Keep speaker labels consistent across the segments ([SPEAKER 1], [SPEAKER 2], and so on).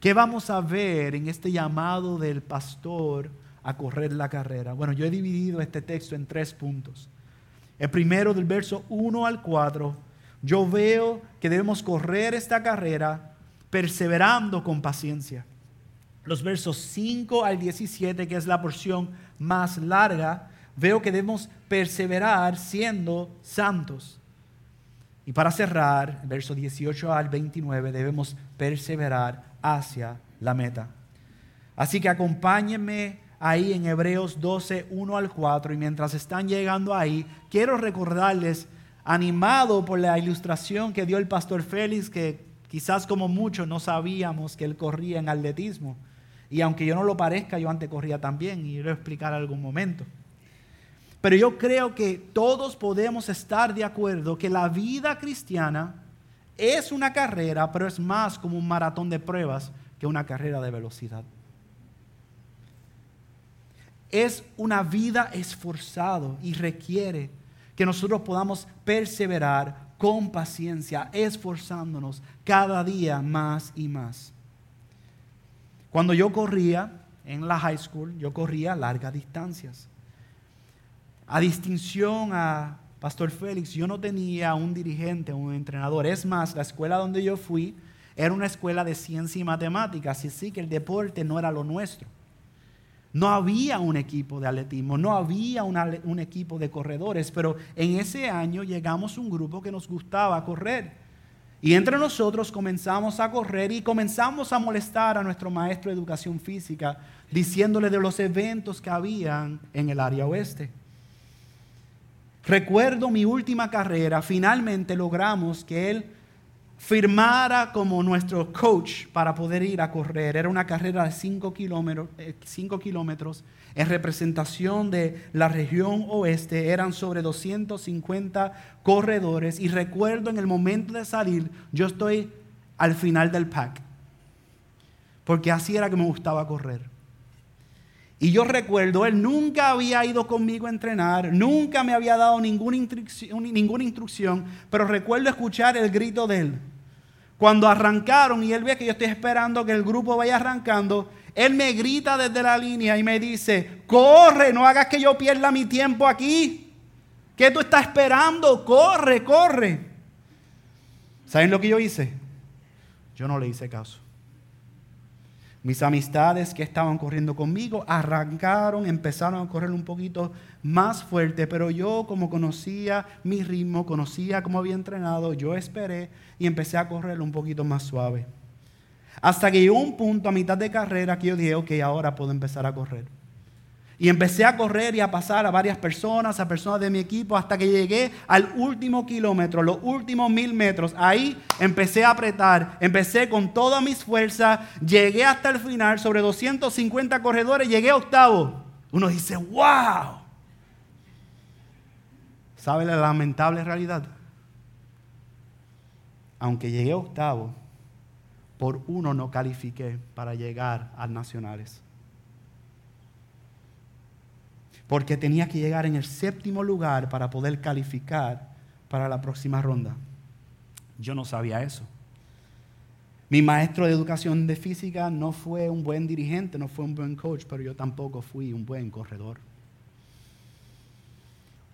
[SPEAKER 1] ¿Qué vamos a ver en este llamado del pastor a correr la carrera? Bueno, yo he dividido este texto en tres puntos. El primero del verso 1 al 4, yo veo que debemos correr esta carrera perseverando con paciencia. Los versos 5 al 17, que es la porción más larga, veo que debemos perseverar siendo santos. Y para cerrar, verso 18 al 29, debemos perseverar hacia la meta. Así que acompáñenme ahí en Hebreos 12, 1 al 4, y mientras están llegando ahí, quiero recordarles, animado por la ilustración que dio el pastor Félix, que quizás como muchos no sabíamos que él corría en atletismo. Y aunque yo no lo parezca, yo antes corría también, y quiero explicar algún momento. Pero yo creo que todos podemos estar de acuerdo que la vida cristiana es una carrera, pero es más como un maratón de pruebas que una carrera de velocidad. Es una vida esforzado y requiere que nosotros podamos perseverar con paciencia, esforzándonos cada día más y más. Cuando yo corría en la high school, yo corría largas distancias. A distinción a Pastor Félix, yo no tenía un dirigente, un entrenador. Es más, la escuela donde yo fui era una escuela de ciencia y matemáticas, y sí que el deporte no era lo nuestro. No había un equipo de atletismo, no había un equipo de corredores, pero en ese año llegamos un grupo que nos gustaba correr. Y entre nosotros comenzamos a correr y comenzamos a molestar a nuestro maestro de educación física, diciéndole de los eventos que habían en el área oeste. Recuerdo mi última carrera, finalmente logramos que él firmara como nuestro coach para poder ir a correr. Era una carrera de 5 kilómetros, eh, kilómetros en representación de la región oeste. Eran sobre 250 corredores y recuerdo en el momento de salir, yo estoy al final del pack, porque así era que me gustaba correr. Y yo recuerdo, él nunca había ido conmigo a entrenar, nunca me había dado ninguna instrucción, pero recuerdo escuchar el grito de él. Cuando arrancaron y él ve que yo estoy esperando que el grupo vaya arrancando, él me grita desde la línea y me dice, corre, no hagas que yo pierda mi tiempo aquí. ¿Qué tú estás esperando? Corre, corre. ¿Saben lo que yo hice? Yo no le hice caso. Mis amistades que estaban corriendo conmigo arrancaron, empezaron a correr un poquito más fuerte, pero yo como conocía mi ritmo, conocía cómo había entrenado, yo esperé y empecé a correr un poquito más suave. Hasta que llegó un punto a mitad de carrera que yo dije, ok, ahora puedo empezar a correr. Y empecé a correr y a pasar a varias personas, a personas de mi equipo, hasta que llegué al último kilómetro, los últimos mil metros. Ahí empecé a apretar, empecé con todas mis fuerzas, llegué hasta el final, sobre 250 corredores, llegué a octavo. Uno dice, wow. ¿Sabe la lamentable realidad? Aunque llegué a octavo, por uno no califiqué para llegar a nacionales porque tenía que llegar en el séptimo lugar para poder calificar para la próxima ronda. Yo no sabía eso. Mi maestro de educación de física no fue un buen dirigente, no fue un buen coach, pero yo tampoco fui un buen corredor.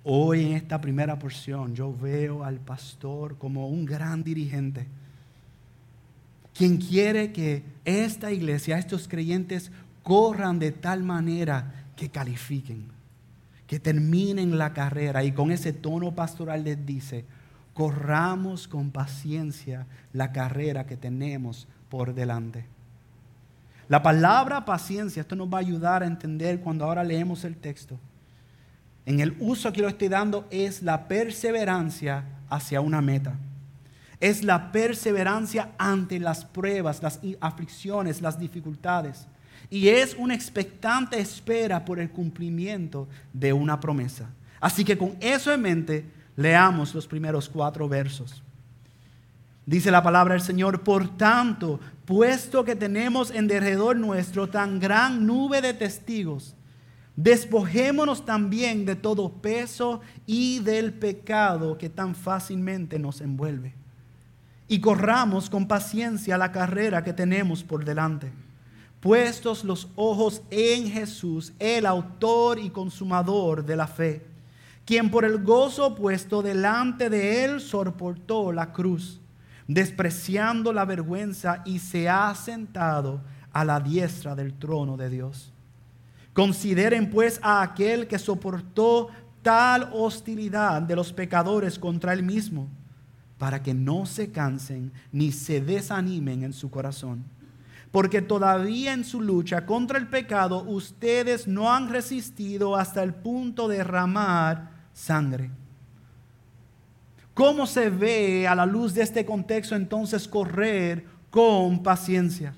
[SPEAKER 1] Hoy en esta primera porción yo veo al pastor como un gran dirigente, quien quiere que esta iglesia, estos creyentes, corran de tal manera que califiquen que terminen la carrera y con ese tono pastoral les dice, corramos con paciencia la carrera que tenemos por delante. La palabra paciencia, esto nos va a ayudar a entender cuando ahora leemos el texto. En el uso que lo estoy dando es la perseverancia hacia una meta. Es la perseverancia ante las pruebas, las aflicciones, las dificultades y es una expectante espera por el cumplimiento de una promesa. Así que con eso en mente, leamos los primeros cuatro versos. Dice la palabra del Señor, por tanto, puesto que tenemos en derredor nuestro tan gran nube de testigos, despojémonos también de todo peso y del pecado que tan fácilmente nos envuelve y corramos con paciencia la carrera que tenemos por delante. Puestos los ojos en Jesús, el autor y consumador de la fe, quien por el gozo puesto delante de él soportó la cruz, despreciando la vergüenza y se ha sentado a la diestra del trono de Dios. Consideren pues a aquel que soportó tal hostilidad de los pecadores contra él mismo, para que no se cansen ni se desanimen en su corazón. Porque todavía en su lucha contra el pecado ustedes no han resistido hasta el punto de derramar sangre. ¿Cómo se ve a la luz de este contexto entonces correr con paciencia?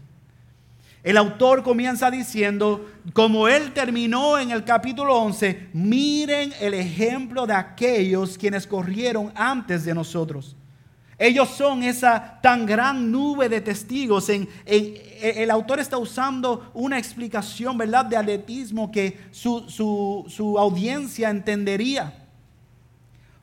[SPEAKER 1] El autor comienza diciendo, como él terminó en el capítulo 11, miren el ejemplo de aquellos quienes corrieron antes de nosotros. Ellos son esa tan gran nube de testigos. En, el autor está usando una explicación, ¿verdad?, de atletismo que su, su audiencia entendería.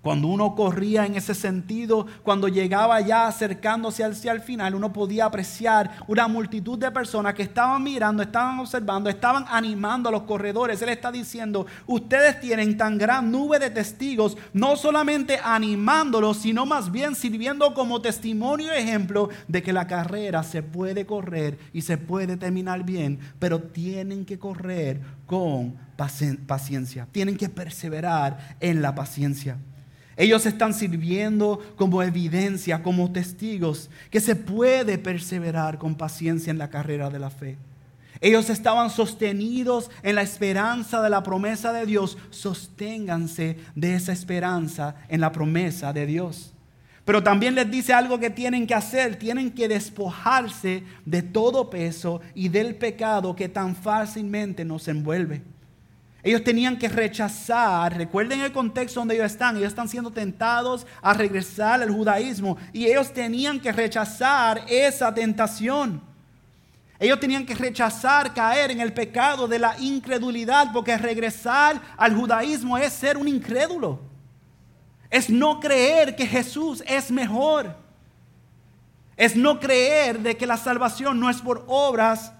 [SPEAKER 1] Cuando uno corría en ese sentido, cuando llegaba ya acercándose hacia el final, uno podía apreciar una multitud de personas que estaban mirando, estaban observando, estaban animando a los corredores. Él está diciendo, ustedes tienen tan gran nube de testigos, no solamente animándolos, sino más bien sirviendo como testimonio y ejemplo de que la carrera se puede correr y se puede terminar bien, pero tienen que correr con paciencia, tienen que perseverar en la paciencia. Ellos están sirviendo como evidencia, como testigos, que se puede perseverar con paciencia en la carrera de la fe. Ellos estaban sostenidos en la esperanza de la promesa de Dios. Sosténganse de esa esperanza en la promesa de Dios. Pero también les dice algo que tienen que hacer. Tienen que despojarse de todo peso y del pecado que tan fácilmente nos envuelve. Ellos tenían que rechazar, recuerden el contexto donde ellos están, ellos están siendo tentados a regresar al judaísmo y ellos tenían que rechazar esa tentación. Ellos tenían que rechazar caer en el pecado de la incredulidad, porque regresar al judaísmo es ser un incrédulo. Es no creer que Jesús es mejor. Es no creer de que la salvación no es por obras,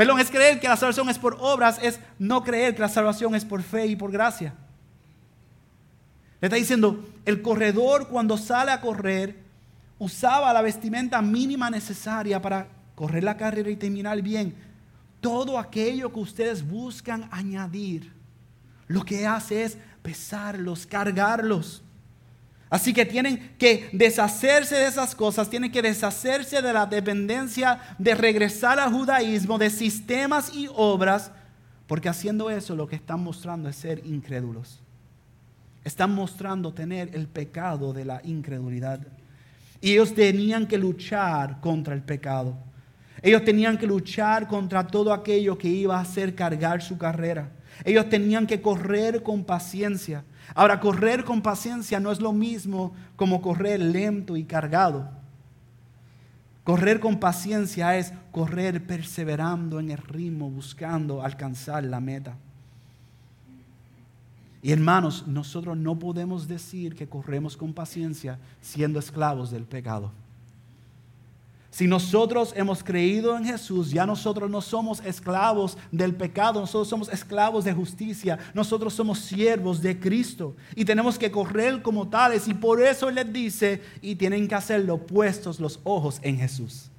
[SPEAKER 1] Perdón, es creer que la salvación es por obras, es no creer que la salvación es por fe y por gracia. Le está diciendo, el corredor cuando sale a correr usaba la vestimenta mínima necesaria para correr la carrera y terminar bien. Todo aquello que ustedes buscan añadir, lo que hace es pesarlos, cargarlos. Así que tienen que deshacerse de esas cosas, tienen que deshacerse de la dependencia de regresar al judaísmo, de sistemas y obras, porque haciendo eso lo que están mostrando es ser incrédulos. Están mostrando tener el pecado de la incredulidad. Y ellos tenían que luchar contra el pecado. Ellos tenían que luchar contra todo aquello que iba a hacer cargar su carrera. Ellos tenían que correr con paciencia. Ahora, correr con paciencia no es lo mismo como correr lento y cargado. Correr con paciencia es correr perseverando en el ritmo, buscando alcanzar la meta. Y hermanos, nosotros no podemos decir que corremos con paciencia siendo esclavos del pecado. Si nosotros hemos creído en Jesús, ya nosotros no somos esclavos del pecado, nosotros somos esclavos de justicia, nosotros somos siervos de Cristo y tenemos que correr como tales y por eso les dice, y tienen que hacerlo puestos los ojos en Jesús.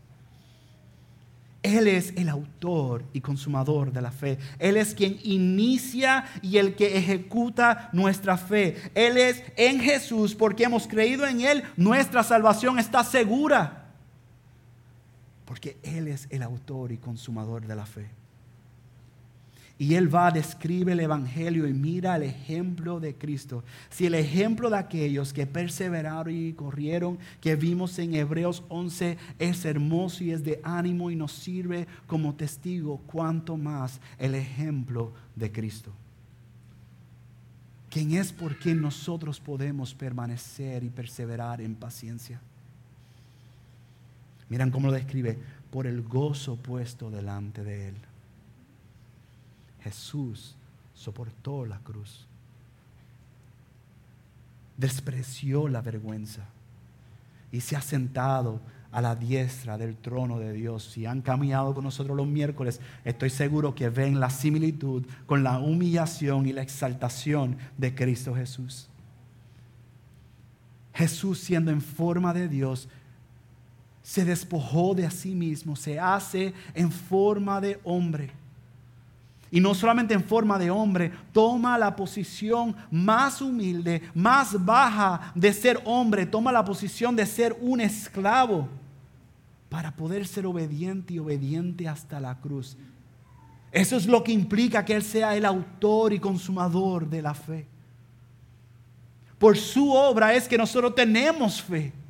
[SPEAKER 1] Él es el autor y consumador de la fe. Él es quien inicia y el que ejecuta nuestra fe. Él es en Jesús porque hemos creído en Él, nuestra salvación está segura porque Él es el autor y consumador de la fe. Y Él va, describe el Evangelio y mira el ejemplo de Cristo. Si el ejemplo de aquellos que perseveraron y corrieron, que vimos en Hebreos 11, es hermoso y es de ánimo y nos sirve como testigo, cuanto más el ejemplo de Cristo. Quien es por quien nosotros podemos permanecer y perseverar en paciencia. Miran cómo lo describe, por el gozo puesto delante de él. Jesús soportó la cruz, despreció la vergüenza y se ha sentado a la diestra del trono de Dios. Si han caminado con nosotros los miércoles, estoy seguro que ven la similitud con la humillación y la exaltación de Cristo Jesús. Jesús siendo en forma de Dios, se despojó de sí mismo, se hace en forma de hombre. Y no solamente en forma de hombre, toma la posición más humilde, más baja de ser hombre, toma la posición de ser un esclavo para poder ser obediente y obediente hasta la cruz. Eso es lo que implica que Él sea el autor y consumador de la fe. Por su obra es que nosotros tenemos fe.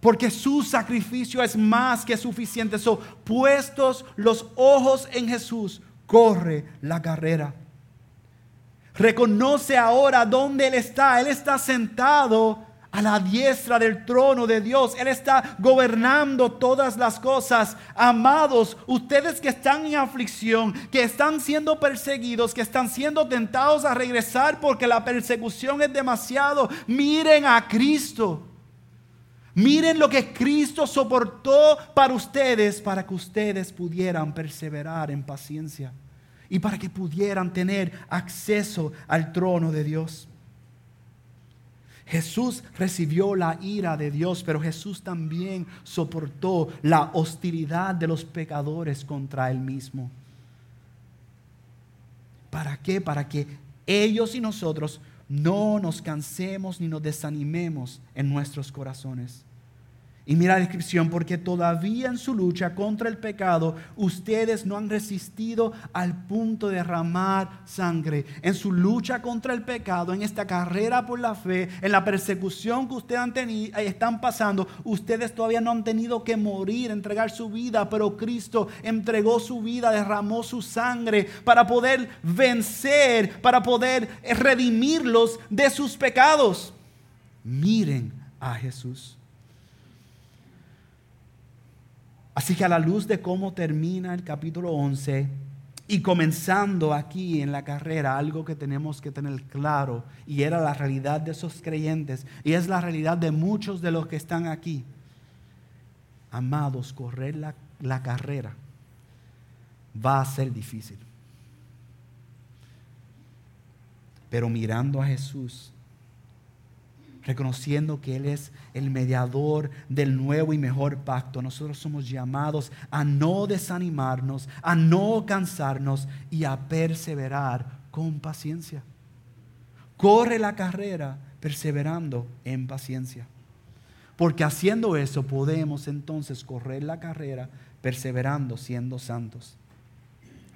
[SPEAKER 1] Porque su sacrificio es más que suficiente. So, puestos los ojos en Jesús, corre la carrera. Reconoce ahora dónde Él está. Él está sentado a la diestra del trono de Dios. Él está gobernando todas las cosas. Amados, ustedes que están en aflicción, que están siendo perseguidos, que están siendo tentados a regresar porque la persecución es demasiado, miren a Cristo. Miren lo que Cristo soportó para ustedes, para que ustedes pudieran perseverar en paciencia y para que pudieran tener acceso al trono de Dios. Jesús recibió la ira de Dios, pero Jesús también soportó la hostilidad de los pecadores contra él mismo. ¿Para qué? Para que ellos y nosotros no nos cansemos ni nos desanimemos en nuestros corazones. Y mira la descripción, porque todavía en su lucha contra el pecado, ustedes no han resistido al punto de derramar sangre. En su lucha contra el pecado, en esta carrera por la fe, en la persecución que ustedes han tenido, eh, están pasando, ustedes todavía no han tenido que morir, entregar su vida, pero Cristo entregó su vida, derramó su sangre para poder vencer, para poder redimirlos de sus pecados. Miren a Jesús. Así que a la luz de cómo termina el capítulo 11 y comenzando aquí en la carrera, algo que tenemos que tener claro, y era la realidad de esos creyentes, y es la realidad de muchos de los que están aquí. Amados, correr la, la carrera va a ser difícil. Pero mirando a Jesús, reconociendo que Él es el mediador del nuevo y mejor pacto. Nosotros somos llamados a no desanimarnos, a no cansarnos y a perseverar con paciencia. Corre la carrera perseverando en paciencia. Porque haciendo eso podemos entonces correr la carrera perseverando siendo santos.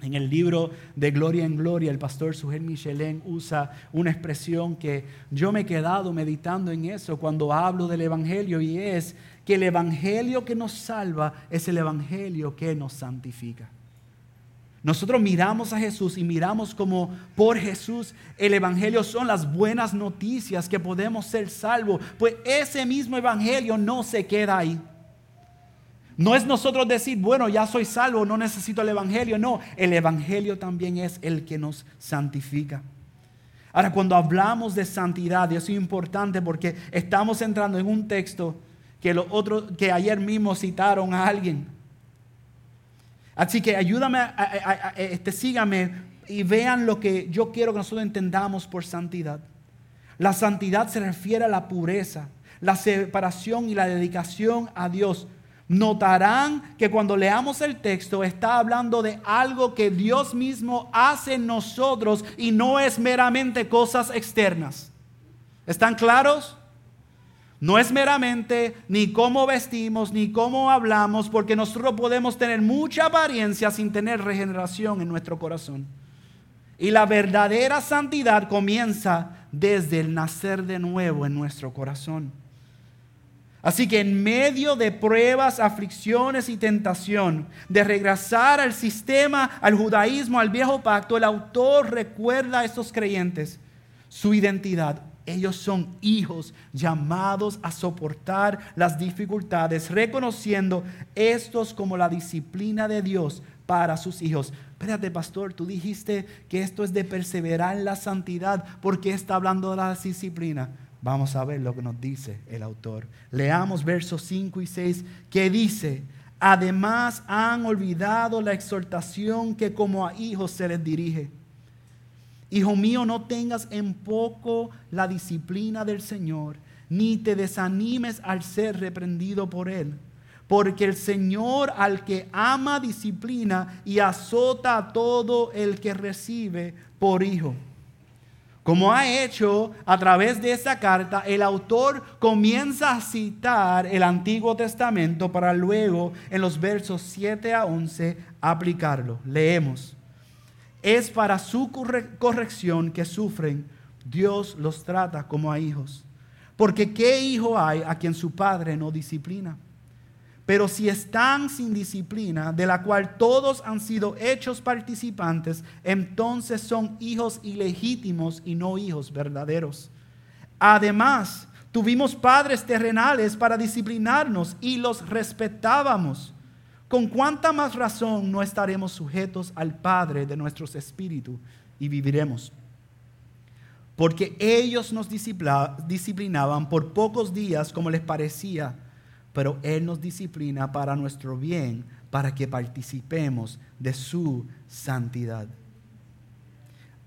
[SPEAKER 1] En el libro de Gloria en Gloria, el pastor Sujel Michelin usa una expresión que yo me he quedado meditando en eso cuando hablo del Evangelio y es que el Evangelio que nos salva es el Evangelio que nos santifica. Nosotros miramos a Jesús y miramos como por Jesús el Evangelio son las buenas noticias que podemos ser salvos. Pues ese mismo Evangelio no se queda ahí. No es nosotros decir, bueno, ya soy salvo, no necesito el Evangelio. No, el Evangelio también es el que nos santifica. Ahora, cuando hablamos de santidad, y eso es importante porque estamos entrando en un texto que, lo otro, que ayer mismo citaron a alguien. Así que ayúdame, este, sígame y vean lo que yo quiero que nosotros entendamos por santidad. La santidad se refiere a la pureza, la separación y la dedicación a Dios Notarán que cuando leamos el texto está hablando de algo que Dios mismo hace en nosotros y no es meramente cosas externas. ¿Están claros? No es meramente ni cómo vestimos, ni cómo hablamos, porque nosotros podemos tener mucha apariencia sin tener regeneración en nuestro corazón. Y la verdadera santidad comienza desde el nacer de nuevo en nuestro corazón. Así que en medio de pruebas, aflicciones y tentación de regresar al sistema, al judaísmo, al viejo pacto, el autor recuerda a estos creyentes su identidad. Ellos son hijos llamados a soportar las dificultades, reconociendo estos como la disciplina de Dios para sus hijos. Espérate, pastor, tú dijiste que esto es de perseverar en la santidad. ¿Por qué está hablando de la disciplina? Vamos a ver lo que nos dice el autor. Leamos versos 5 y 6 que dice, además han olvidado la exhortación que como a hijos se les dirige. Hijo mío, no tengas en poco la disciplina del Señor, ni te desanimes al ser reprendido por Él. Porque el Señor al que ama disciplina y azota a todo el que recibe por hijo. Como ha hecho a través de esta carta, el autor comienza a citar el Antiguo Testamento para luego en los versos 7 a 11 aplicarlo. Leemos. Es para su corrección que sufren. Dios los trata como a hijos. Porque ¿qué hijo hay a quien su padre no disciplina? Pero si están sin disciplina, de la cual todos han sido hechos participantes, entonces son hijos ilegítimos y no hijos verdaderos. Además, tuvimos padres terrenales para disciplinarnos y los respetábamos. ¿Con cuánta más razón no estaremos sujetos al Padre de nuestros espíritus y viviremos? Porque ellos nos disciplinaban por pocos días como les parecía pero Él nos disciplina para nuestro bien, para que participemos de su santidad.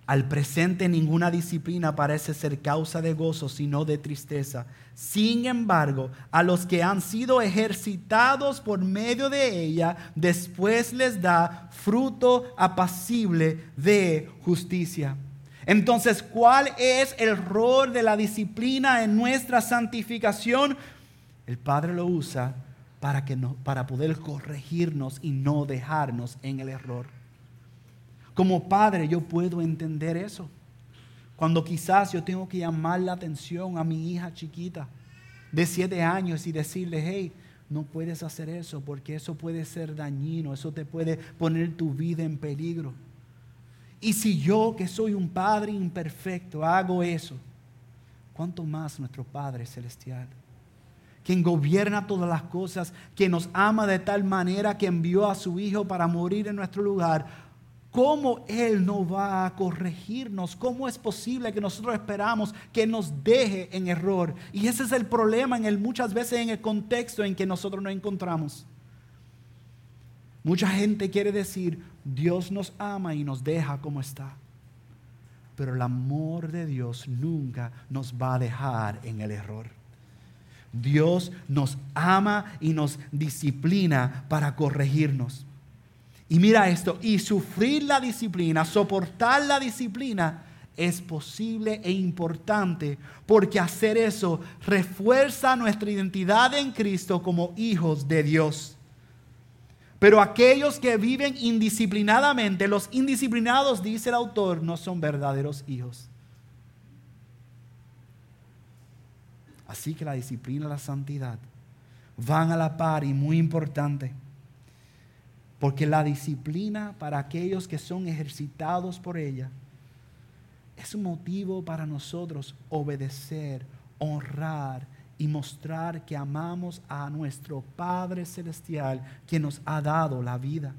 [SPEAKER 1] Al presente ninguna disciplina parece ser causa de gozo, sino de tristeza. Sin embargo, a los que han sido ejercitados por medio de ella, después les da fruto apacible de justicia. Entonces, ¿cuál es el rol de la disciplina en nuestra santificación? El Padre lo usa para, que no, para poder corregirnos y no dejarnos en el error. Como padre yo puedo entender eso. Cuando quizás yo tengo que llamar la atención a mi hija chiquita de siete años y decirle, hey, no puedes hacer eso porque eso puede ser dañino, eso te puede poner tu vida en peligro. Y si yo, que soy un padre imperfecto, hago eso, ¿cuánto más nuestro Padre Celestial? Quien gobierna todas las cosas, quien nos ama de tal manera que envió a su Hijo para morir en nuestro lugar, ¿cómo Él no va a corregirnos? ¿Cómo es posible que nosotros esperamos que nos deje en error? Y ese es el problema en el, muchas veces en el contexto en que nosotros nos encontramos. Mucha gente quiere decir, Dios nos ama y nos deja como está. Pero el amor de Dios nunca nos va a dejar en el error. Dios nos ama y nos disciplina para corregirnos. Y mira esto, y sufrir la disciplina, soportar la disciplina es posible e importante porque hacer eso refuerza nuestra identidad en Cristo como hijos de Dios. Pero aquellos que viven indisciplinadamente, los indisciplinados, dice el autor, no son verdaderos hijos. Así que la disciplina y la santidad van a la par y muy importante. Porque la disciplina para aquellos que son ejercitados por ella es un motivo para nosotros obedecer, honrar y mostrar que amamos a nuestro Padre Celestial que nos ha dado la vida.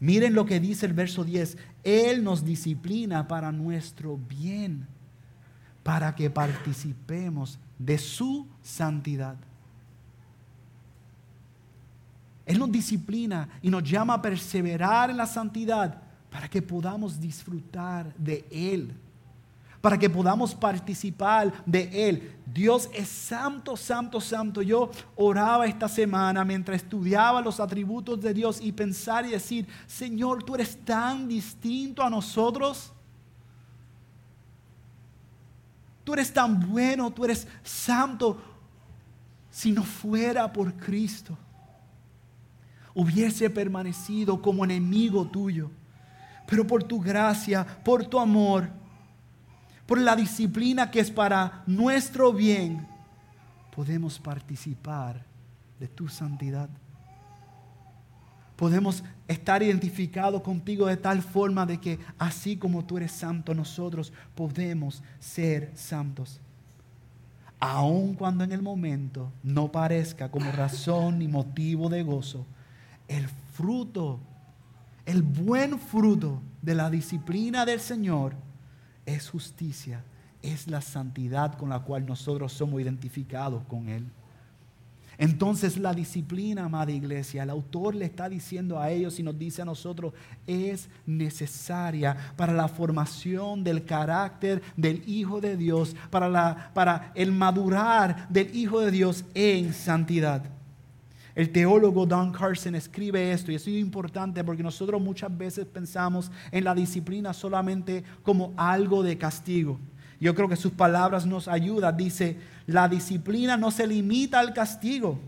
[SPEAKER 1] Miren lo que dice el verso 10. Él nos disciplina para nuestro bien para que participemos de su santidad. Él nos disciplina y nos llama a perseverar en la santidad para que podamos disfrutar de Él, para que podamos participar de Él. Dios es santo, santo, santo. Yo oraba esta semana mientras estudiaba los atributos de Dios y pensar y decir, Señor, tú eres tan distinto a nosotros. Tú eres tan bueno, tú eres santo. Si no fuera por Cristo, hubiese permanecido como enemigo tuyo. Pero por tu gracia, por tu amor, por la disciplina que es para nuestro bien, podemos participar de tu santidad podemos estar identificados contigo de tal forma de que así como tú eres santo, nosotros podemos ser santos. Aun cuando en el momento no parezca como razón ni motivo de gozo, el fruto, el buen fruto de la disciplina del Señor es justicia es la santidad con la cual nosotros somos identificados con Él. Entonces la disciplina, amada iglesia, el autor le está diciendo a ellos y nos dice a nosotros, es necesaria para la formación del carácter del Hijo de Dios, para, la, para el madurar del Hijo de Dios en santidad. El teólogo Don Carson escribe esto y es importante porque nosotros muchas veces pensamos en la disciplina solamente como algo de castigo. Yo creo que sus palabras nos ayudan. Dice, la disciplina no se limita al castigo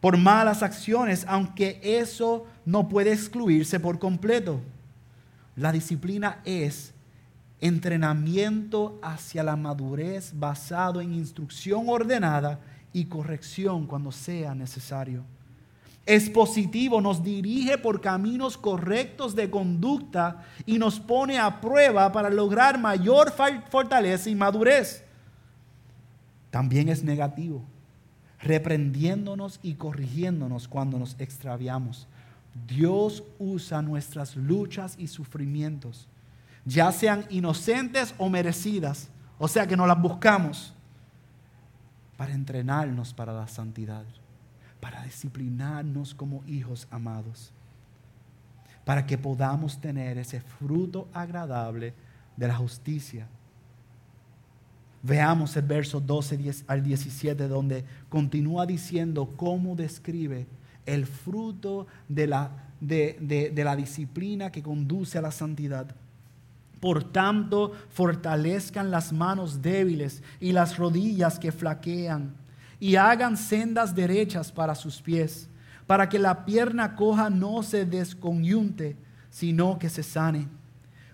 [SPEAKER 1] por malas acciones, aunque eso no puede excluirse por completo. La disciplina es entrenamiento hacia la madurez basado en instrucción ordenada y corrección cuando sea necesario. Es positivo, nos dirige por caminos correctos de conducta y nos pone a prueba para lograr mayor fortaleza y madurez. También es negativo, reprendiéndonos y corrigiéndonos cuando nos extraviamos. Dios usa nuestras luchas y sufrimientos, ya sean inocentes o merecidas, o sea que no las buscamos para entrenarnos para la santidad, para disciplinarnos como hijos amados, para que podamos tener ese fruto agradable de la justicia. Veamos el verso 12 al 17 donde continúa diciendo cómo describe el fruto de la, de, de la disciplina que conduce a la santidad. Por tanto, fortalezcan las manos débiles y las rodillas que flaquean, y hagan sendas derechas para sus pies, para que la pierna coja no se desconyunte, sino que se sane.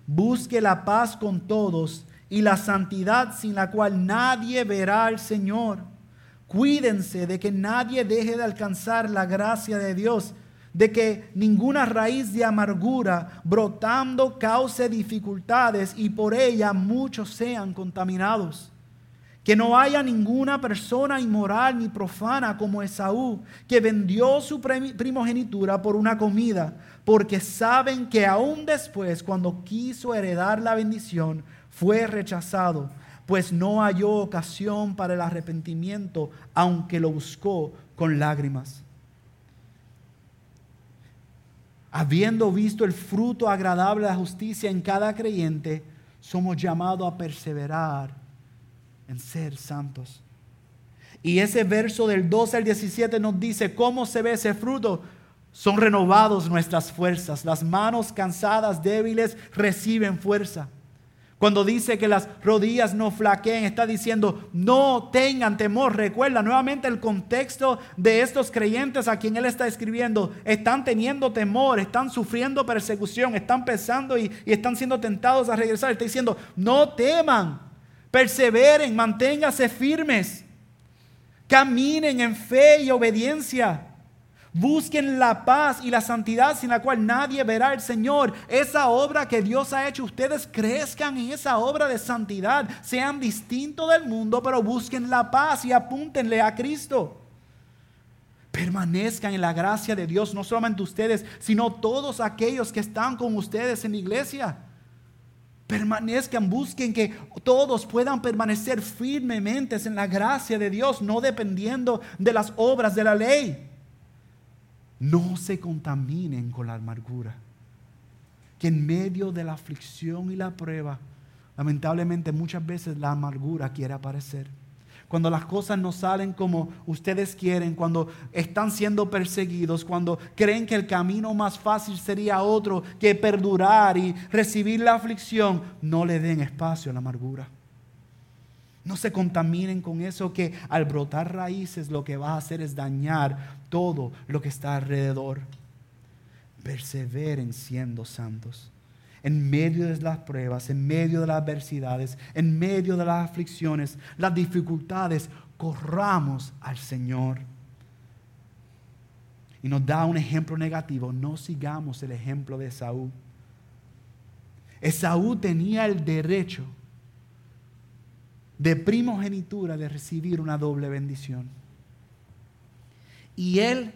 [SPEAKER 1] Busque la paz con todos y la santidad sin la cual nadie verá al Señor. Cuídense de que nadie deje de alcanzar la gracia de Dios de que ninguna raíz de amargura brotando cause dificultades y por ella muchos sean contaminados. Que no haya ninguna persona inmoral ni profana como Esaú, que vendió su primogenitura por una comida, porque saben que aún después, cuando quiso heredar la bendición, fue rechazado, pues no halló ocasión para el arrepentimiento, aunque lo buscó con lágrimas habiendo visto el fruto agradable de la justicia en cada creyente, somos llamados a perseverar en ser santos. Y ese verso del 12 al 17 nos dice cómo se ve ese fruto. Son renovados nuestras fuerzas. Las manos cansadas, débiles, reciben fuerza. Cuando dice que las rodillas no flaqueen, está diciendo no tengan temor. Recuerda nuevamente el contexto de estos creyentes a quien él está escribiendo. Están teniendo temor, están sufriendo persecución, están pesando y, y están siendo tentados a regresar. Está diciendo no teman, perseveren, manténganse firmes, caminen en fe y obediencia. Busquen la paz y la santidad sin la cual nadie verá al Señor. Esa obra que Dios ha hecho, ustedes crezcan en esa obra de santidad. Sean distintos del mundo, pero busquen la paz y apúntenle a Cristo. Permanezcan en la gracia de Dios, no solamente ustedes, sino todos aquellos que están con ustedes en la iglesia. Permanezcan, busquen que todos puedan permanecer firmemente en la gracia de Dios, no dependiendo de las obras de la ley no se contaminen con la amargura. Que en medio de la aflicción y la prueba, lamentablemente muchas veces la amargura quiere aparecer. Cuando las cosas no salen como ustedes quieren, cuando están siendo perseguidos, cuando creen que el camino más fácil sería otro que perdurar y recibir la aflicción, no le den espacio a la amargura. No se contaminen con eso que al brotar raíces lo que va a hacer es dañar todo lo que está alrededor. Perseveren siendo santos. En medio de las pruebas, en medio de las adversidades, en medio de las aflicciones, las dificultades, corramos al Señor. Y nos da un ejemplo negativo. No sigamos el ejemplo de Esaú. Esaú tenía el derecho de primogenitura de recibir una doble bendición. Y él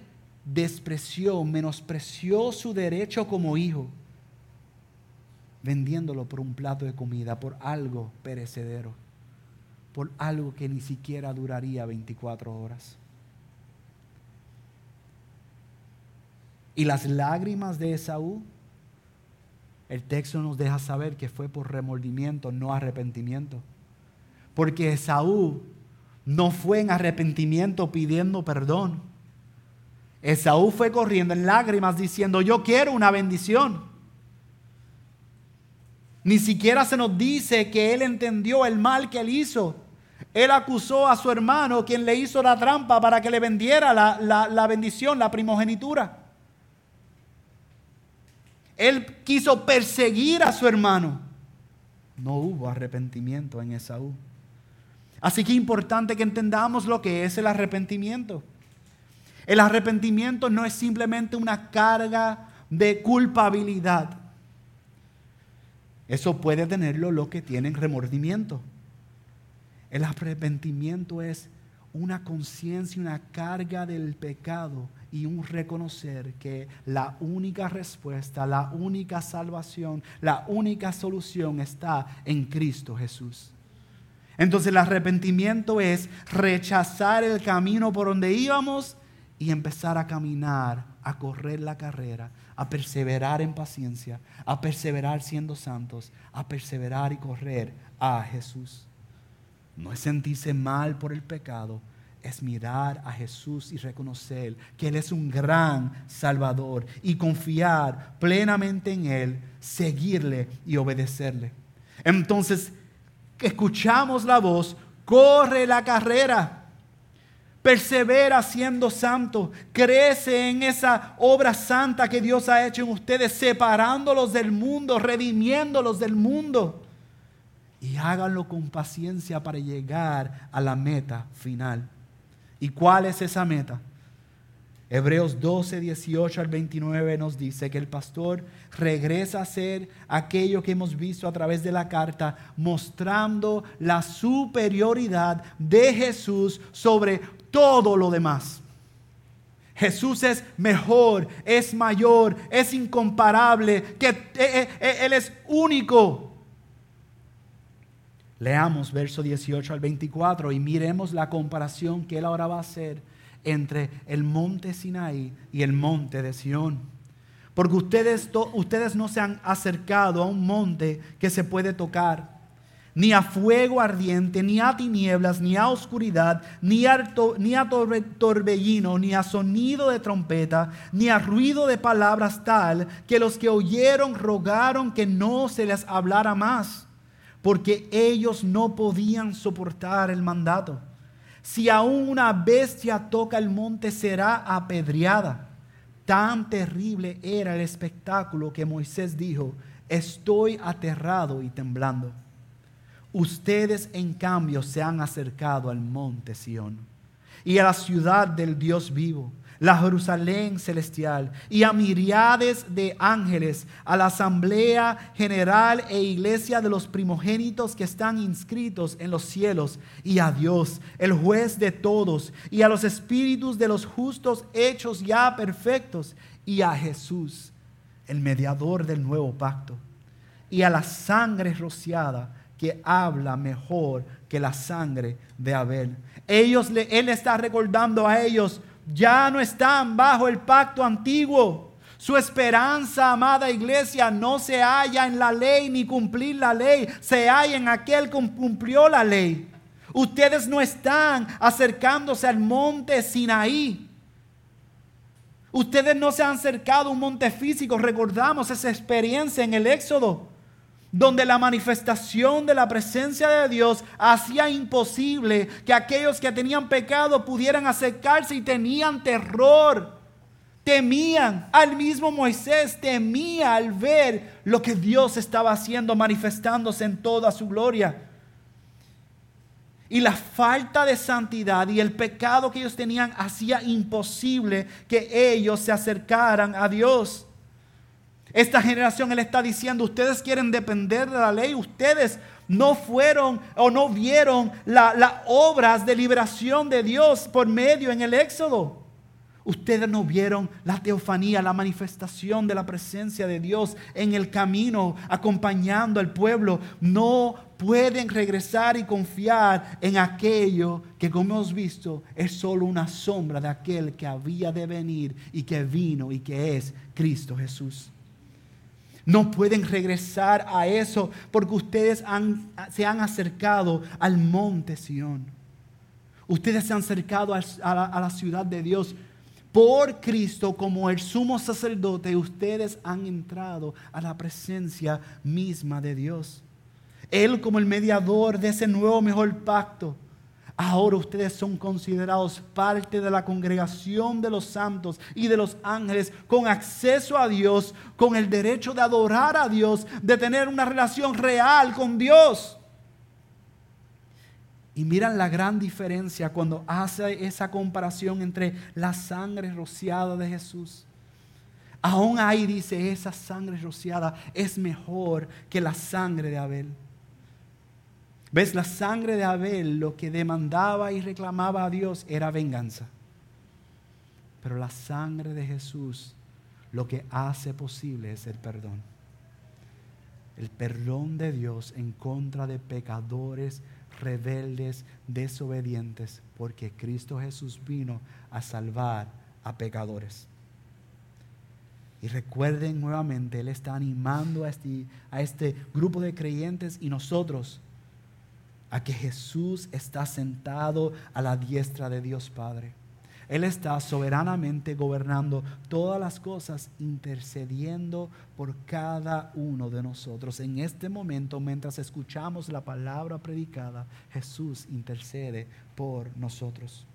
[SPEAKER 1] despreció, menospreció su derecho como hijo vendiéndolo por un plato de comida, por algo perecedero, por algo que ni siquiera duraría 24 horas. Y las lágrimas de Esaú, el texto nos deja saber que fue por remordimiento, no arrepentimiento. Porque Esaú no fue en arrepentimiento pidiendo perdón. Esaú fue corriendo en lágrimas diciendo, yo quiero una bendición. Ni siquiera se nos dice que él entendió el mal que él hizo. Él acusó a su hermano, quien le hizo la trampa para que le vendiera la, la bendición, la primogenitura. Él quiso perseguir a su hermano. No hubo arrepentimiento en Esaú. Así que es importante que entendamos lo que es el arrepentimiento. El arrepentimiento no es simplemente una carga de culpabilidad. Eso puede tenerlo lo que tienen remordimiento. El arrepentimiento es una conciencia, una carga del pecado y un reconocer que la única respuesta, la única salvación, la única solución está en Cristo Jesús. Entonces el arrepentimiento es rechazar el camino por donde íbamos y empezar a caminar, a correr la carrera, a perseverar en paciencia, a perseverar siendo santos, a perseverar y correr a Jesús. No es sentirse mal por el pecado, es mirar a Jesús y reconocer que Él es un gran Salvador y confiar plenamente en Él, seguirle y obedecerle. Entonces, escuchamos la voz, corre la carrera persevera siendo santo, crece en esa obra santa que Dios ha hecho en ustedes, separándolos del mundo, redimiéndolos del mundo. Y háganlo con paciencia para llegar a la meta final. ¿Y cuál es esa meta? Hebreos 12, 18 al 29 nos dice que el pastor regresa a ser aquello que hemos visto a través de la carta, mostrando la superioridad de Jesús sobre todo lo demás. Jesús es mejor, es mayor, es incomparable, que eh, eh, eh, Él es único. Leamos verso 18 al 24 y miremos la comparación que Él ahora va a hacer entre el monte Sinaí y el monte de Sión. Porque ustedes, no se han acercado a un monte que se puede tocar ni a fuego ardiente, ni a tinieblas, ni a oscuridad, ni a, ni a torbellino, ni a sonido de trompeta, ni a ruido de palabras tal que los que oyeron rogaron que no se les hablara más, porque ellos no podían soportar el mandato. Si aún una bestia toca el monte será apedreada. Tan terrible era el espectáculo que Moisés dijo, estoy aterrado y temblando. Ustedes en cambio se han acercado al monte Sión y a la ciudad del Dios vivo, la Jerusalén celestial y a miriades de ángeles, a la asamblea general e iglesia de los primogénitos que están inscritos en los cielos y a Dios, el juez de todos, y a los espíritus de los justos hechos ya perfectos y a Jesús, el mediador del nuevo pacto, y a la sangre rociada que habla mejor que la sangre de Abel. Ellos, él está recordando a ellos, ya no están bajo el pacto antiguo. Su esperanza, amada iglesia, no se halla en la ley ni cumplir la ley, se halla en aquel que cumplió la ley. Ustedes no están acercándose al monte Sinaí. Ustedes no se han acercado a un monte físico. Recordamos esa experiencia en el Éxodo donde la manifestación de la presencia de Dios hacía imposible que aquellos que tenían pecado pudieran acercarse y tenían terror. Temían, al mismo Moisés temía al ver lo que Dios estaba haciendo, manifestándose en toda su gloria. Y la falta de santidad y el pecado que ellos tenían hacía imposible que ellos se acercaran a Dios. Esta generación, Él está diciendo, ustedes quieren depender de la ley, ustedes no fueron o no vieron las obras de liberación de Dios por medio en el Éxodo. Ustedes no vieron la teofanía, la manifestación de la presencia de Dios en el camino, acompañando al pueblo. No pueden regresar y confiar en aquello que, como hemos visto, es solo una sombra de aquel que había de venir y que vino y que es Cristo Jesús. No pueden regresar a eso porque ustedes se han acercado al monte Sión. Ustedes se han acercado a la ciudad de Dios por Cristo como el sumo sacerdote, ustedes han entrado a la presencia misma de Dios. Él como el mediador de ese nuevo mejor pacto. Ahora ustedes son considerados parte de la congregación de los santos y de los ángeles con acceso a Dios, con el derecho de adorar a Dios, de tener una relación real con Dios. Y miran la gran diferencia cuando hace esa comparación entre la sangre rociada de Jesús. Aún ahí dice, esa sangre rociada es mejor que la sangre de Abel. ¿Ves? La sangre de Abel lo que demandaba y reclamaba a Dios era venganza. Pero la sangre de Jesús lo que hace posible es el perdón. El perdón de Dios en contra de pecadores rebeldes, desobedientes, porque Cristo Jesús vino a salvar a pecadores. Y recuerden nuevamente, Él está animando a este, a este grupo de creyentes y nosotros a que Jesús está sentado a la diestra de Dios Padre él está soberanamente gobernando todas las cosas, intercediendo por cada uno de nosotros. En este momento, mientras escuchamos la palabra predicada, Jesús intercede por nosotros.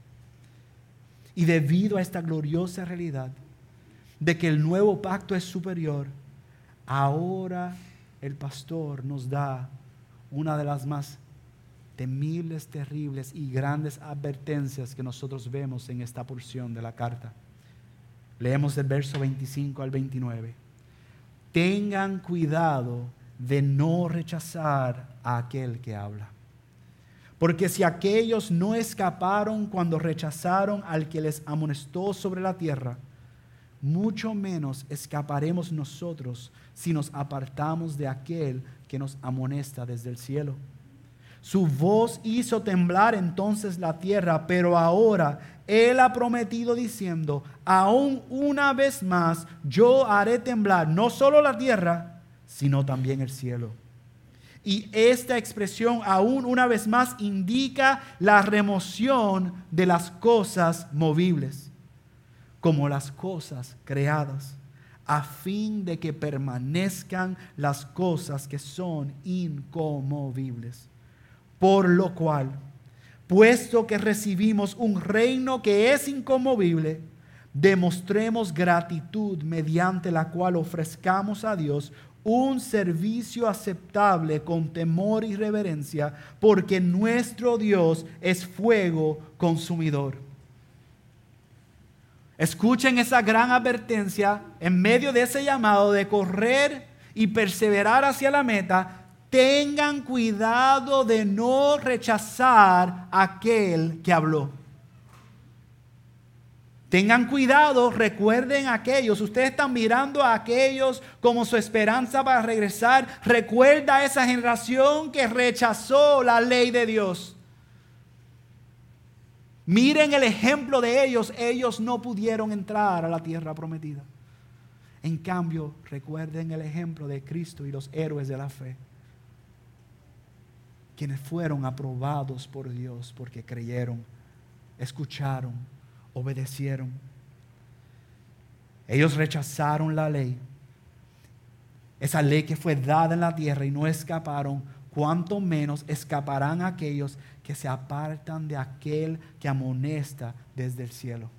[SPEAKER 1] Y debido a esta gloriosa realidad de que el nuevo pacto es superior, ahora el pastor nos da una de las más temibles, terribles y grandes advertencias que nosotros vemos en esta porción de la carta. Leemos el verso 25 al 29. Tengan cuidado de no rechazar a aquel que habla. Porque si aquellos no escaparon cuando rechazaron al que les amonestó sobre la tierra, mucho menos escaparemos nosotros si nos apartamos de aquel que nos amonesta desde el cielo. Su voz hizo temblar entonces la tierra, pero ahora Él ha prometido diciendo, aún una vez más yo haré temblar no solo la tierra, sino también el cielo. Y esta expresión aún una vez más indica la remoción de las cosas movibles, como las cosas creadas, a fin de que permanezcan las cosas que son incomovibles. Por lo cual, puesto que recibimos un reino que es inconmovible, demostremos gratitud mediante la cual ofrezcamos a Dios un servicio aceptable con temor y reverencia, porque nuestro Dios es fuego consumidor. Escuchen esa gran advertencia en medio de ese llamado de correr y perseverar hacia la meta tengan cuidado de no rechazar a aquel que habló. Tengan cuidado, recuerden a aquellos, ustedes están mirando a aquellos como su esperanza para regresar. Recuerda a esa generación que rechazó la ley de Dios. Miren el ejemplo de ellos, ellos no pudieron entrar a la tierra prometida. En cambio, recuerden el ejemplo de Cristo y los héroes de la fe quienes fueron aprobados por Dios porque creyeron, escucharon, obedecieron. Ellos rechazaron la ley, esa ley que fue dada en la tierra y no escaparon, cuanto menos escaparán aquellos que se apartan de aquel que amonesta desde el cielo.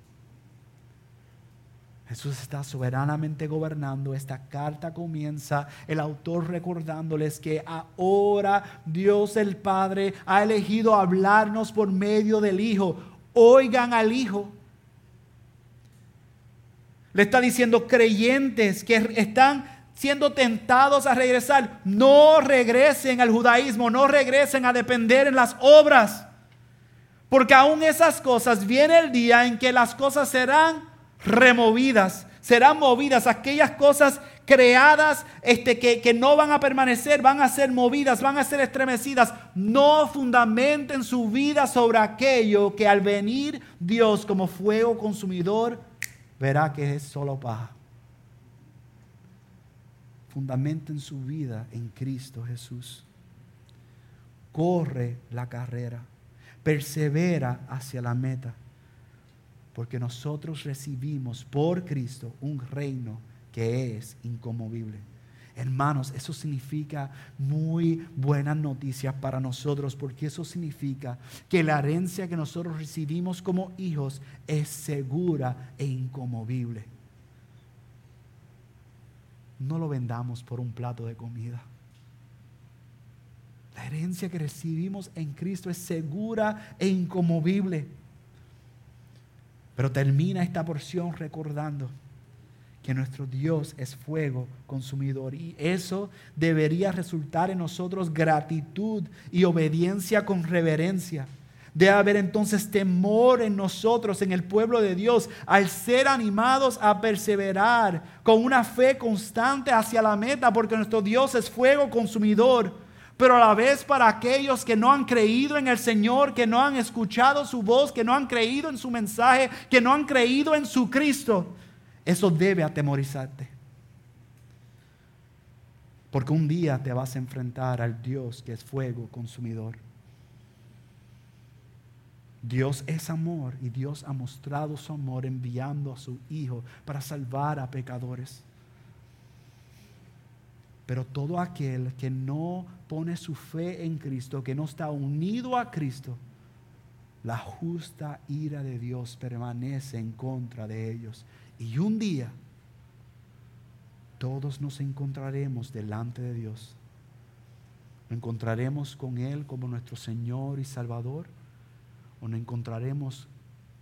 [SPEAKER 1] Jesús está soberanamente gobernando. Esta carta comienza el autor recordándoles que ahora Dios el Padre ha elegido hablarnos por medio del Hijo. Oigan al Hijo. Le está diciendo creyentes que están siendo tentados a regresar, no regresen al judaísmo, no regresen a depender en las obras. Porque aún esas cosas viene el día en que las cosas serán removidas, serán movidas aquellas cosas creadas este, que, que, no van a permanecer, van a ser movidas, van a ser estremecidas. No fundamenten su vida sobre aquello que al venir Dios como fuego consumidor verá que es solo paja. Fundamenten su vida en Cristo Jesús. Corre la carrera, persevera hacia la meta porque nosotros recibimos por Cristo un reino que es incomovible. Hermanos, eso significa muy buenas noticias para nosotros, porque eso significa que la herencia que nosotros recibimos como hijos es segura e incomovible. No lo vendamos por un plato de comida. La herencia que recibimos en Cristo es segura e incomovible. Pero termina esta porción recordando que nuestro Dios es fuego consumidor y eso debería resultar en nosotros gratitud y obediencia con reverencia. Debe haber entonces temor en nosotros, en el pueblo de Dios, al ser animados a perseverar con una fe constante hacia la meta, porque nuestro Dios es fuego consumidor pero a la vez para aquellos que no han creído en el Señor, que no han escuchado su voz, que no han creído en su mensaje, que no han creído en su Cristo, eso debe atemorizarte. Porque un día te vas a enfrentar al Dios que es fuego consumidor. Dios es amor y Dios ha mostrado su amor enviando a su Hijo para salvar a pecadores. Pero todo aquel que no pone su fe en Cristo, que no está unido a Cristo, la justa ira de Dios permanece en contra de ellos. Y un día todos nos encontraremos delante de Dios. encontraremos con Él como nuestro Señor y Salvador o nos encontraremos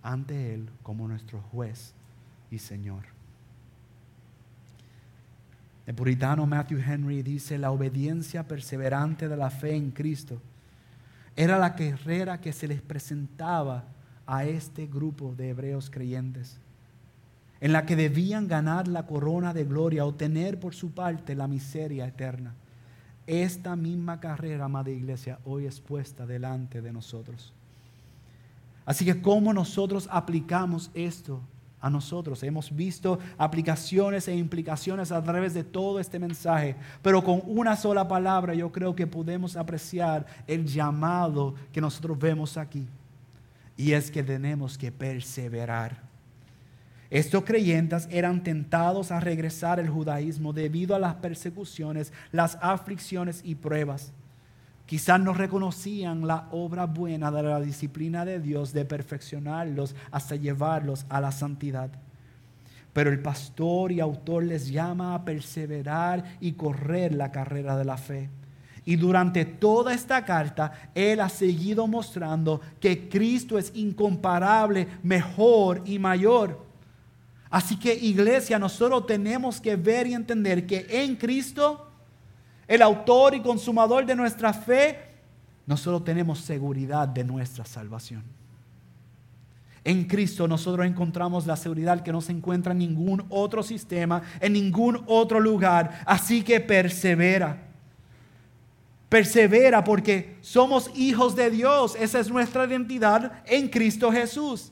[SPEAKER 1] ante Él como nuestro juez y Señor. El puritano Matthew Henry dice, la obediencia perseverante de la fe en Cristo era la carrera que se les presentaba a este grupo de hebreos creyentes, en la que debían ganar la corona de gloria o tener por su parte la miseria eterna. Esta misma carrera, amada iglesia, hoy es puesta delante de nosotros. Así que, ¿cómo nosotros aplicamos esto a nosotros. Hemos visto aplicaciones e implicaciones a través de todo este mensaje, pero con una sola palabra yo creo que podemos apreciar el llamado que nosotros vemos aquí. Y es que tenemos que perseverar. Estos creyentes eran tentados a regresar al judaísmo debido a las persecuciones, las aflicciones y pruebas. Quizás no reconocían la obra buena de la disciplina de Dios de perfeccionarlos hasta llevarlos a la santidad. Pero el pastor y autor les llama a perseverar y correr la carrera de la fe. Y durante toda esta carta, Él ha seguido mostrando que Cristo es incomparable, mejor y mayor. Así que iglesia, nosotros tenemos que ver y entender que en Cristo el autor y consumador de nuestra fe, nosotros tenemos seguridad de nuestra salvación. En Cristo nosotros encontramos la seguridad que no se encuentra en ningún otro sistema, en ningún otro lugar. Así que persevera. Persevera porque somos hijos de Dios. Esa es nuestra identidad en Cristo Jesús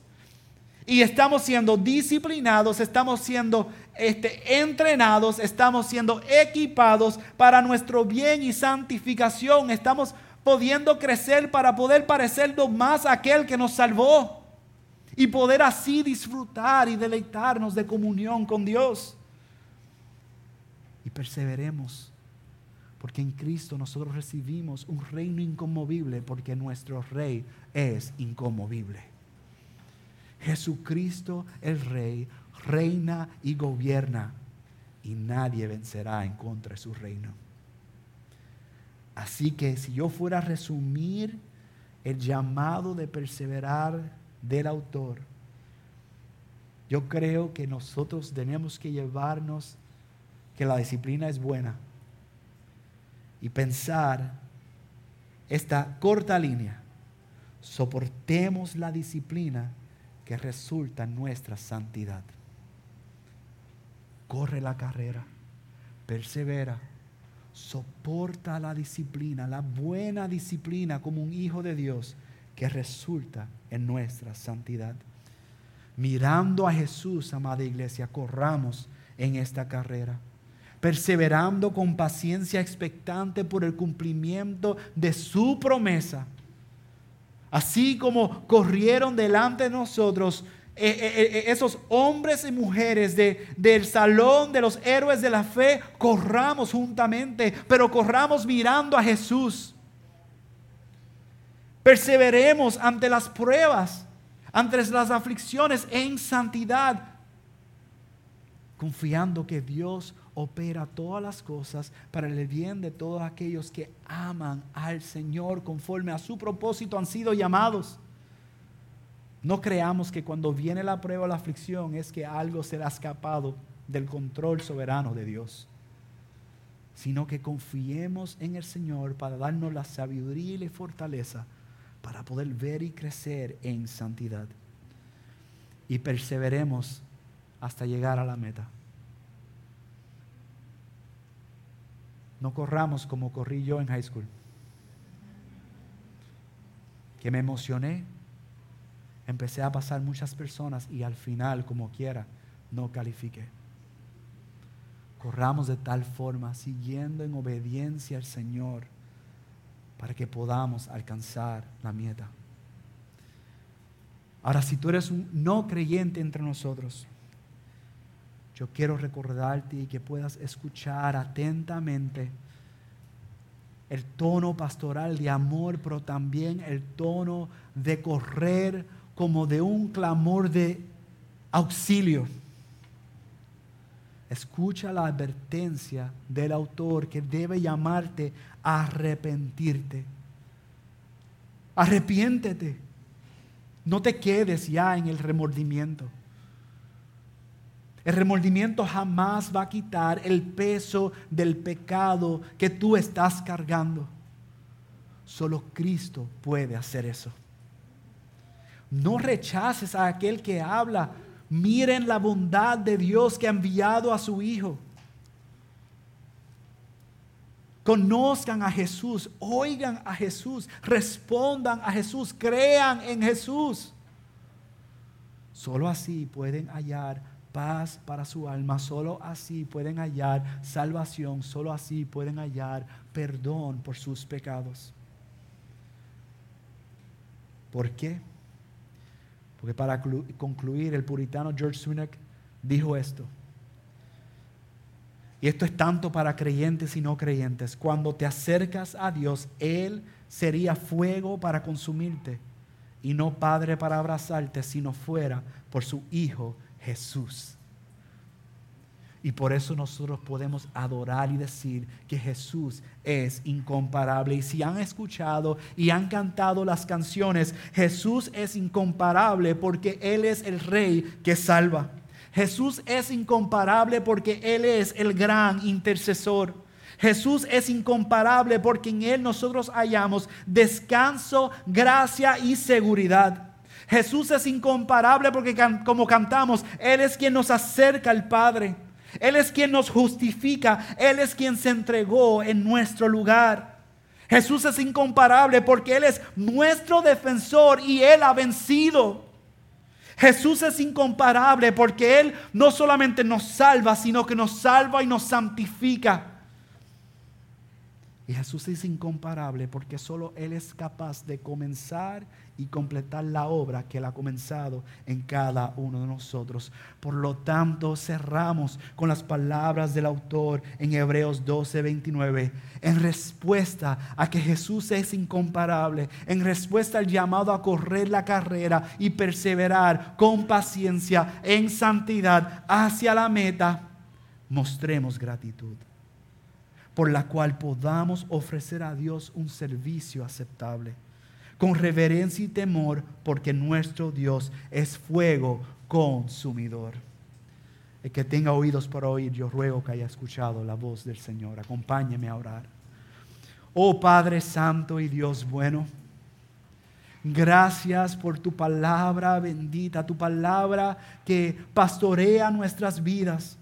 [SPEAKER 1] y estamos siendo disciplinados, estamos siendo este, entrenados, estamos siendo equipados para nuestro bien y santificación, estamos pudiendo crecer para poder parecernos más a aquel que nos salvó y poder así disfrutar y deleitarnos de comunión con Dios. Y perseveremos, porque en Cristo nosotros recibimos un reino inconmovible, porque nuestro rey es inconmovible. Jesucristo el Rey reina y gobierna y nadie vencerá en contra de su reino. Así que si yo fuera a resumir el llamado de perseverar del autor, yo creo que nosotros tenemos que llevarnos que la disciplina es buena y pensar esta corta línea. Soportemos la disciplina que resulta nuestra santidad. Corre la carrera, persevera, soporta la disciplina, la buena disciplina como un hijo de Dios que resulta en nuestra santidad. Mirando a Jesús, amada iglesia, corramos en esta carrera, perseverando con paciencia expectante por el cumplimiento de su promesa. Así como corrieron delante de nosotros eh, eh, eh, esos hombres y mujeres de, del salón de los héroes de la fe, corramos juntamente, pero corramos mirando a Jesús. Perseveremos ante las pruebas, ante las aflicciones en santidad, confiando que Dios opera todas las cosas para el bien de todos aquellos que aman al Señor conforme a su propósito han sido llamados. No creamos que cuando viene la prueba o la aflicción es que algo se ha escapado del control soberano de Dios, sino que confiemos en el Señor para darnos la sabiduría y la fortaleza para poder ver y crecer en santidad. Y perseveremos hasta llegar a la meta. No corramos como corrí yo en high school, que me emocioné empecé a pasar muchas personas y al final, como quiera, no califiqué. Corramos de tal forma, siguiendo en obediencia al Señor, para que podamos alcanzar la meta. Ahora, si tú eres un no creyente entre nosotros, yo quiero recordarte y que puedas escuchar atentamente el tono pastoral de amor, pero también el tono de correr como de un clamor de auxilio. Escucha la advertencia del autor que debe llamarte a arrepentirte. Arrepiéntete. No te quedes ya en el remordimiento. El remordimiento jamás va a quitar el peso del pecado que tú estás cargando. Solo Cristo puede hacer eso. No rechaces a aquel que habla. Miren la bondad de Dios que ha enviado a su Hijo. Conozcan a Jesús, oigan a Jesús, respondan a Jesús, crean en Jesús. Solo así pueden hallar paz para su alma, solo así pueden hallar salvación, solo así pueden hallar perdón por sus pecados. ¿Por qué? Porque para concluir, el puritano George Sunak dijo esto. Y esto es tanto para creyentes y no creyentes. Cuando te acercas a Dios, Él sería fuego para consumirte y no padre para abrazarte si no fuera por su Hijo Jesús. Y por eso nosotros podemos adorar y decir que Jesús es incomparable. Y si han escuchado y han cantado las canciones, Jesús es incomparable porque Él es el Rey que salva. Jesús es incomparable porque Él es el gran intercesor. Jesús es incomparable porque en Él nosotros hallamos descanso, gracia y seguridad. Jesús es incomparable porque como cantamos, Él es quien nos acerca al Padre. Él es quien nos justifica. Él es quien se entregó en nuestro lugar. Jesús es incomparable porque Él es nuestro defensor y Él ha vencido. Jesús es incomparable porque Él no solamente nos salva, sino que nos salva y nos santifica. Y Jesús es incomparable porque solo Él es capaz de comenzar y completar la obra que Él ha comenzado en cada uno de nosotros. Por lo tanto, cerramos con las palabras del autor en Hebreos 12, 29. En respuesta a que Jesús es incomparable, en respuesta al llamado a correr la carrera y perseverar con paciencia en santidad hacia la meta, mostremos gratitud por la cual podamos ofrecer a Dios un servicio aceptable, con reverencia y temor, porque nuestro Dios es fuego consumidor. El que tenga oídos para oír, yo ruego que haya escuchado la voz del Señor. Acompáñeme a orar. Oh Padre Santo y Dios bueno, gracias por tu palabra bendita, tu palabra que pastorea nuestras vidas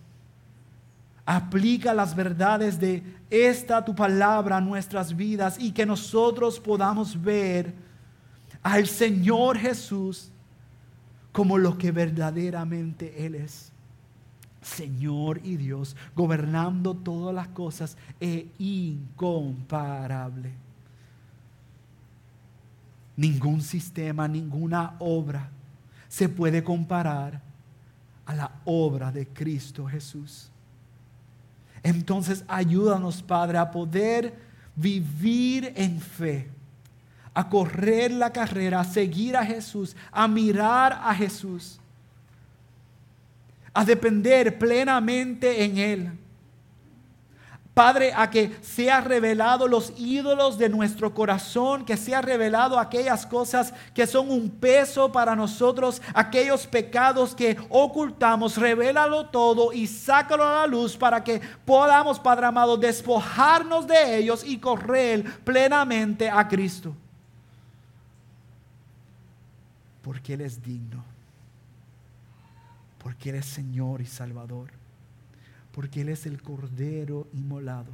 [SPEAKER 1] Aplica las verdades de esta tu palabra a nuestras vidas y que nosotros podamos ver al Señor Jesús como lo que verdaderamente Él es. Señor y Dios, gobernando todas las cosas e incomparable. Ningún sistema, ninguna obra se puede comparar a la obra de Cristo Jesús. Entonces ayúdanos, Padre, a poder vivir en fe, a correr la carrera, a seguir a Jesús, a mirar a Jesús, a depender plenamente en Él Padre, a que sea revelado los ídolos de nuestro corazón, que sea revelado aquellas cosas que son un peso para nosotros, aquellos pecados que ocultamos, revélalo todo y sácalo a la luz para que podamos, Padre amado, despojarnos de ellos y correr plenamente a Cristo. Porque Él es digno, porque Él es Señor y Salvador porque Él es el Cordero inmolado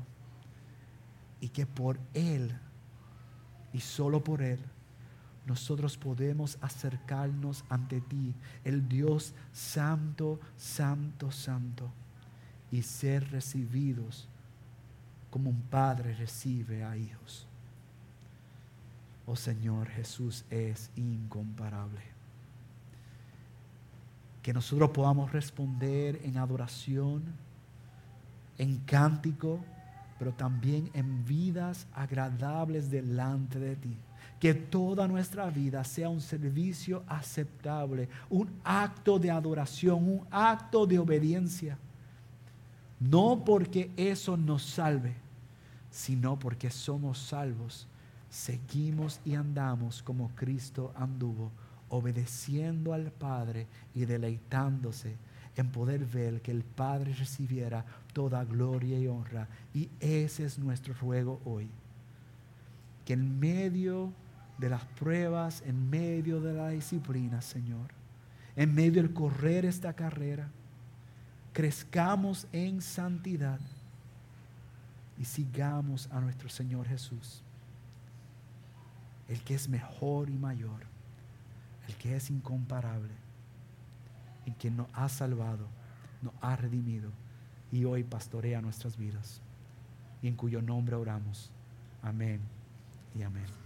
[SPEAKER 1] y que por Él y solo por Él nosotros podemos acercarnos ante ti, el Dios santo, santo, santo, y ser recibidos como un padre recibe a hijos. Oh Señor, Jesús es incomparable. Que nosotros podamos responder en adoración en cántico, pero también en vidas agradables delante de ti. Que toda nuestra vida sea un servicio aceptable, un acto de adoración, un acto de obediencia. No porque eso nos salve, sino porque somos salvos. Seguimos y andamos como Cristo anduvo, obedeciendo al Padre y deleitándose en poder ver que el Padre recibiera toda gloria y honra. Y ese es nuestro ruego hoy. Que en medio de las pruebas, en medio de la disciplina, Señor, en medio del correr esta carrera, crezcamos en santidad y sigamos a nuestro Señor Jesús, el que es mejor y mayor, el que es incomparable en quien nos ha salvado, nos ha redimido y hoy pastorea nuestras vidas. Y en cuyo nombre oramos. Amén y amén.